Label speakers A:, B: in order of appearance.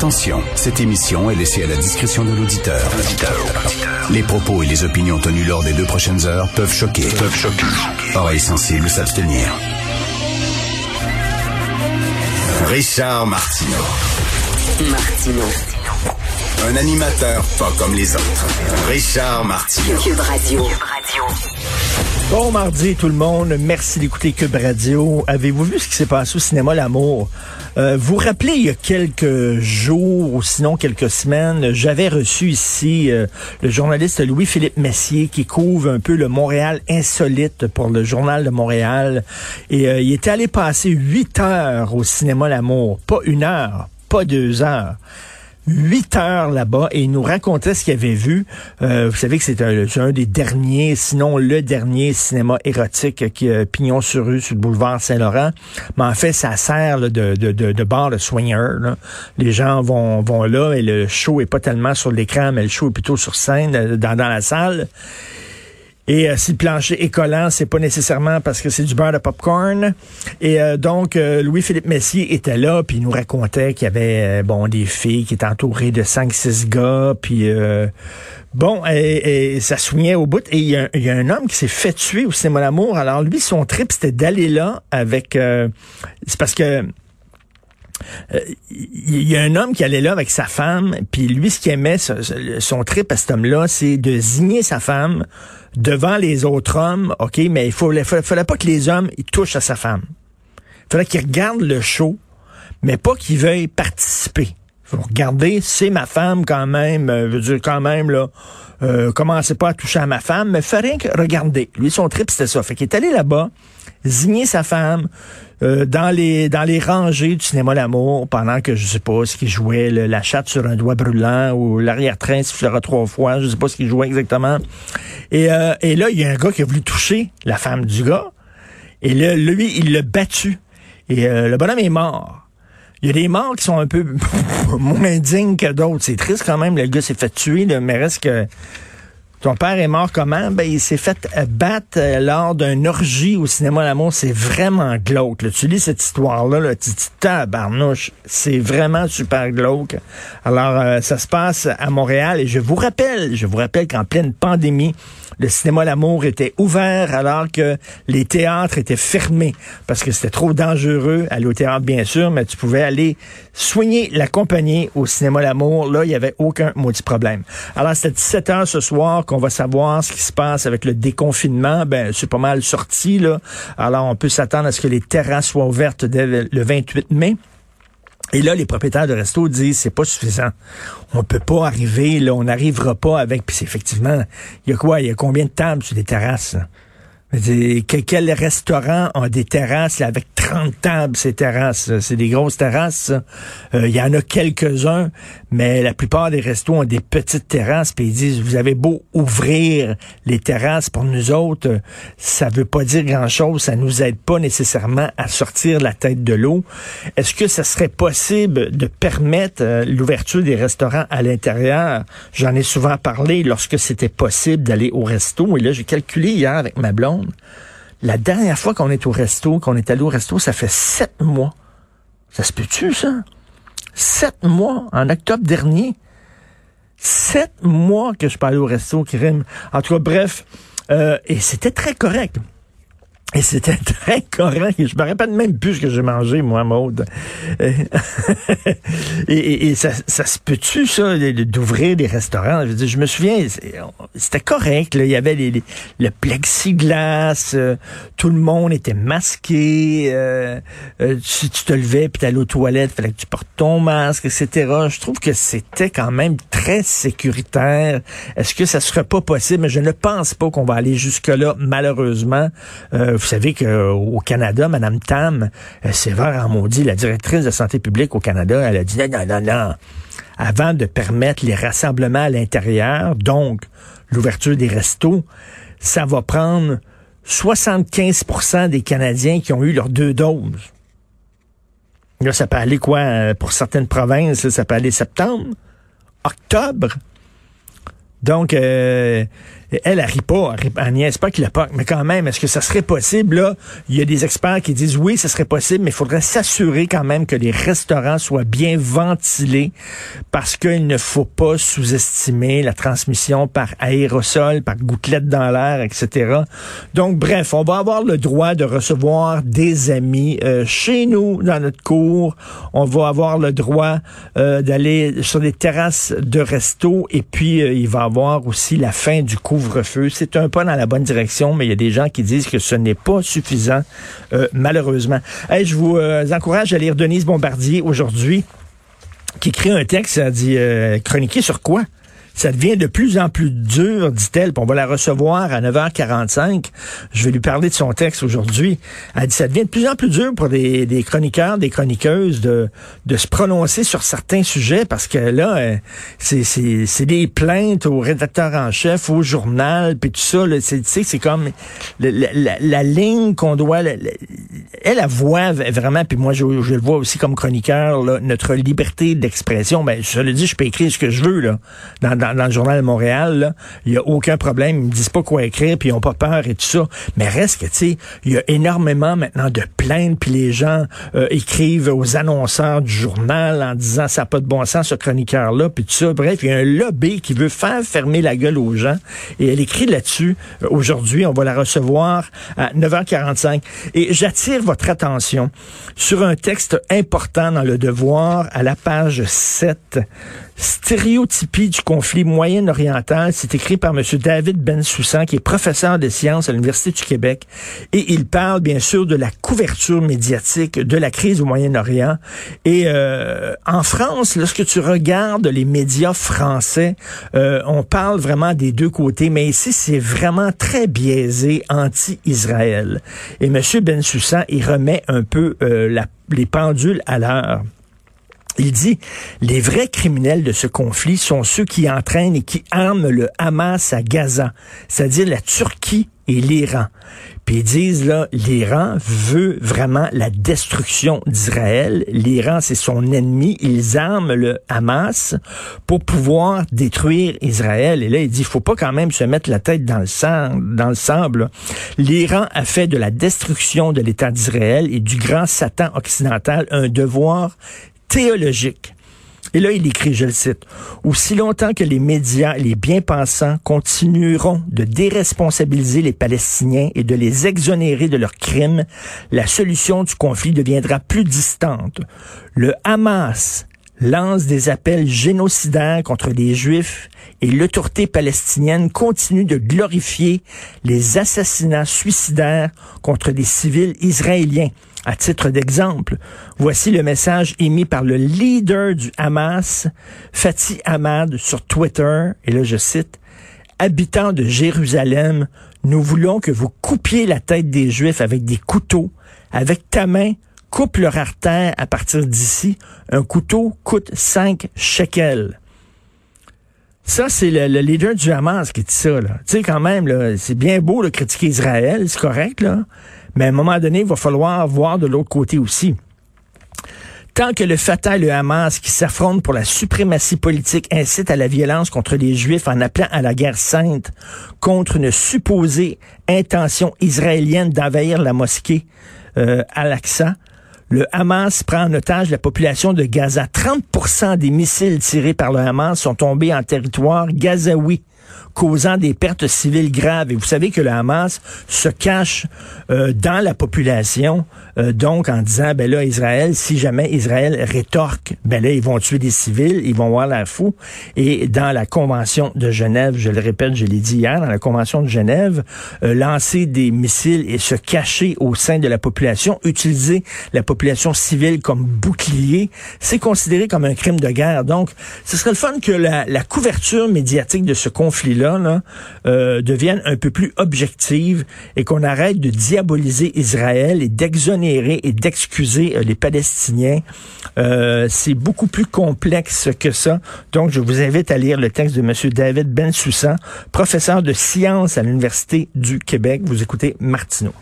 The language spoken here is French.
A: Attention, cette émission est laissée à la discrétion de l'auditeur. Les propos et les opinions tenues lors des deux prochaines heures peuvent choquer. Peuvent choquer. Oreilles sensibles s'abstenir. Richard Martineau.
B: Martino.
A: Un animateur pas comme les autres. Richard Martineau.
B: Cube Radio.
C: Bon mardi tout le monde, merci d'écouter Cube Radio. Avez-vous vu ce qui s'est passé au cinéma L'amour? Euh, vous vous rappelez, il y a quelques jours, ou sinon quelques semaines, j'avais reçu ici euh, le journaliste Louis-Philippe Messier qui couvre un peu le Montréal insolite pour le Journal de Montréal. Et euh, il était allé passer huit heures au cinéma L'amour. Pas une heure, pas deux heures huit heures là-bas et il nous racontait ce qu'il avait vu. Euh, vous savez que c'est un, des derniers, sinon le dernier cinéma érotique qui a pignon sur rue sur le boulevard Saint-Laurent. Mais en fait, ça sert de, de, de, bar de swinger. Là. Les gens vont, vont là et le show est pas tellement sur l'écran, mais le show est plutôt sur scène, euh, dans, dans la salle. Et euh, si le plancher est collant, c'est pas nécessairement parce que c'est du beurre de popcorn. Et euh, donc, euh, Louis-Philippe Messier était là, puis il nous racontait qu'il y avait bon des filles qui étaient entourées de 5-6 gars, puis bon, et, et, ça soignait au bout. Et il y, a, y, a un homme qui s'est fait tuer au cinéma l'amour. Alors lui, son trip, c'était d'aller là avec... c'est parce que il y a un homme qui allait là avec sa femme, puis lui, ce qu'il aimait, son trip à cet homme-là, c'est de zigner sa femme devant les autres hommes, OK, mais il fallait, fallait pas que les hommes ils touchent à sa femme. Il fallait qu'ils regardent le show, mais pas qu'ils veuillent participer. Faut regarder, c'est ma femme quand même, euh, veut dire quand même, là, euh, commencez pas à toucher à ma femme, mais que regarder. Lui, son trip, c'était ça. Fait qu'il est allé là-bas, zigner sa femme, euh, dans les dans les rangées du cinéma L'amour pendant que je sais pas ce qu'il jouait la chatte sur un doigt brûlant ou l'arrière-train sifflera trois fois je sais pas ce qu'il jouait exactement et, euh, et là il y a un gars qui a voulu toucher la femme du gars et là lui il l'a battu et le bonhomme est mort il y a des morts qui sont un peu moins dignes que d'autres. C'est triste quand même. Le gars s'est fait tuer, mais reste que ton père est mort comment? Ben, il s'est fait battre euh, lors d'un orgie au cinéma L'amour. C'est vraiment glauque. Tu lis cette histoire-là, là, tu tabarnouche, c'est vraiment super glauque. Alors, euh, ça se passe à Montréal et je vous rappelle, je vous rappelle qu'en pleine pandémie, le cinéma L'amour était ouvert alors que les théâtres étaient fermés parce que c'était trop dangereux. Aller au théâtre, bien sûr, mais tu pouvais aller soigner la compagnie au cinéma L'amour. Là, il n'y avait aucun maudit problème. Alors, c'était 17 heures ce soir qu'on va savoir ce qui se passe avec le déconfinement. Ben, c'est pas mal sorti, là. Alors, on peut s'attendre à ce que les terrasses soient ouvertes dès le 28 mai. Et là, les propriétaires de restos disent c'est pas suffisant. On peut pas arriver, là, on n'arrivera pas avec. Puis effectivement, il y a quoi? Il y a combien de tables sur les terrasses? Quel restaurant a des terrasses avec 30 tables, ces terrasses? C'est des grosses terrasses. Euh, il y en a quelques-uns, mais la plupart des restos ont des petites terrasses. Puis ils disent, vous avez beau ouvrir les terrasses pour nous autres, ça veut pas dire grand-chose. Ça nous aide pas nécessairement à sortir la tête de l'eau. Est-ce que ça serait possible de permettre euh, l'ouverture des restaurants à l'intérieur? J'en ai souvent parlé lorsque c'était possible d'aller au resto. Et là, j'ai calculé hier avec ma blonde la dernière fois qu'on est au resto, qu'on est allé au resto, ça fait sept mois. Ça se peut-tu, ça? Sept mois, en octobre dernier. Sept mois que je suis allé au resto, Krim. En tout cas, bref, euh, et c'était très correct. Et c'était très correct. Je me rappelle même plus ce que j'ai mangé, moi, Maude. et, et, ça, ça, se peut-tu, ça, d'ouvrir des restaurants? Je, me souviens, c'était correct. Il y avait le plexiglas, euh, tout le monde était masqué. Euh, euh, si tu te levais puis t'allais aux toilettes, fallait que tu portes ton masque, etc. Je trouve que c'était quand même très sécuritaire. Est-ce que ça serait pas possible? Mais je ne pense pas qu'on va aller jusque-là, malheureusement. Vous savez qu'au Canada, Mme Tam, euh, sévère en maudit, la directrice de santé publique au Canada, elle a dit non, non, non, non. Avant de permettre les rassemblements à l'intérieur, donc l'ouverture des restos, ça va prendre 75% des Canadiens qui ont eu leurs deux doses. Là, ça peut aller quoi? Euh, pour certaines provinces, ça peut aller septembre, octobre. Donc, euh, elle, elle pas, elle, niaise pas qu'il a pas. Mais quand même, est-ce que ça serait possible, là? Il y a des experts qui disent oui, ça serait possible, mais il faudrait s'assurer quand même que les restaurants soient bien ventilés parce qu'il ne faut pas sous-estimer la transmission par aérosol, par gouttelettes dans l'air, etc. Donc, bref, on va avoir le droit de recevoir des amis euh, chez nous, dans notre cour. On va avoir le droit euh, d'aller sur des terrasses de resto et puis il va avoir aussi la fin du cours feu C'est un pas dans la bonne direction, mais il y a des gens qui disent que ce n'est pas suffisant, euh, malheureusement. je vous euh, encourage à lire Denise Bombardier aujourd'hui, qui écrit un texte, ça dit euh, chroniquer sur quoi? Ça devient de plus en plus dur, dit-elle. On va la recevoir à 9h45. Je vais lui parler de son texte aujourd'hui. Elle dit ça devient de plus en plus dur pour des, chroniqueurs, des chroniqueuses de, de se prononcer sur certains sujets parce que là, euh, c'est des plaintes au rédacteur en chef, au journal, puis tout ça. C'est comme la, la, ligne qu'on doit... elle, elle voit vraiment, puis moi, je, le vois aussi comme chroniqueur, là, notre liberté d'expression. Ben, je le dis, je peux écrire ce que je veux là, dans, le journal de Montréal, il y a aucun problème. Ils me disent pas quoi écrire, puis ils ont pas peur et tout ça. Mais reste que, tu sais, il y a énormément maintenant de plaintes, puis les gens euh, écrivent aux annonceurs du journal en disant ça n'a pas de bon sens, ce chroniqueur-là, puis tout ça. Bref, il y a un lobby qui veut faire fermer la gueule aux gens. Et elle écrit là-dessus. Euh, aujourd'hui, on va la recevoir à 9h45. Et j'attire votre attention sur un texte important dans le devoir à la page 7. Stéréotypie du conflit moyen-oriental, c'est écrit par M. David Bensoussan, qui est professeur de sciences à l'Université du Québec. Et il parle bien sûr de la couverture médiatique de la crise au Moyen-Orient. Et euh, en France, lorsque tu regardes les médias français, euh, on parle vraiment des deux côtés, mais ici, c'est vraiment très biaisé anti-Israël. Et M. Bensoussan, il remet un peu euh, la, les pendules à l'heure. Il dit, les vrais criminels de ce conflit sont ceux qui entraînent et qui arment le Hamas à Gaza, c'est-à-dire la Turquie et l'Iran. Puis ils disent, là, l'Iran veut vraiment la destruction d'Israël. L'Iran, c'est son ennemi. Ils arment le Hamas pour pouvoir détruire Israël. Et là, il dit, faut pas quand même se mettre la tête dans le sang, dans le sable. L'Iran a fait de la destruction de l'État d'Israël et du grand Satan occidental un devoir théologique. Et là, il écrit, je le cite, Aussi longtemps que les médias les bien-pensants continueront de déresponsabiliser les Palestiniens et de les exonérer de leurs crimes, la solution du conflit deviendra plus distante. Le Hamas lance des appels génocidaires contre les Juifs et l'autorité palestinienne continue de glorifier les assassinats suicidaires contre des civils israéliens. À titre d'exemple, voici le message émis par le leader du Hamas, Fatih Ahmad, sur Twitter, et là je cite, Habitants de Jérusalem, nous voulons que vous coupiez la tête des Juifs avec des couteaux. Avec ta main, coupe leur artère à partir d'ici. Un couteau coûte 5 shekels. Ça, c'est le, leader du Hamas qui dit ça. Tu sais, quand même, c'est bien beau de critiquer Israël, c'est correct, là. Mais à un moment donné, il va falloir voir de l'autre côté aussi. Tant que le Fatah et le Hamas qui s'affrontent pour la suprématie politique incitent à la violence contre les Juifs en appelant à la guerre sainte contre une supposée intention israélienne d'envahir la mosquée euh, Al-Aqsa, le Hamas prend en otage la population de Gaza. 30% des missiles tirés par le Hamas sont tombés en territoire gazaoui causant des pertes civiles graves. Et vous savez que le Hamas se cache euh, dans la population, euh, donc en disant, ben là, Israël, si jamais Israël rétorque, ben là, ils vont tuer des civils, ils vont voir la fou. Et dans la Convention de Genève, je le répète, je l'ai dit hier, dans la Convention de Genève, euh, lancer des missiles et se cacher au sein de la population, utiliser la population civile comme bouclier, c'est considéré comme un crime de guerre. Donc, ce serait le fun que la, la couverture médiatique de ce conflit là euh, deviennent un peu plus objectives et qu'on arrête de diaboliser Israël et d'exonérer et d'excuser euh, les Palestiniens. Euh, c'est beaucoup plus complexe que ça. Donc, je vous invite à lire le texte de M. David Bensoussan, professeur de sciences à l'Université du Québec. Vous écoutez Martineau.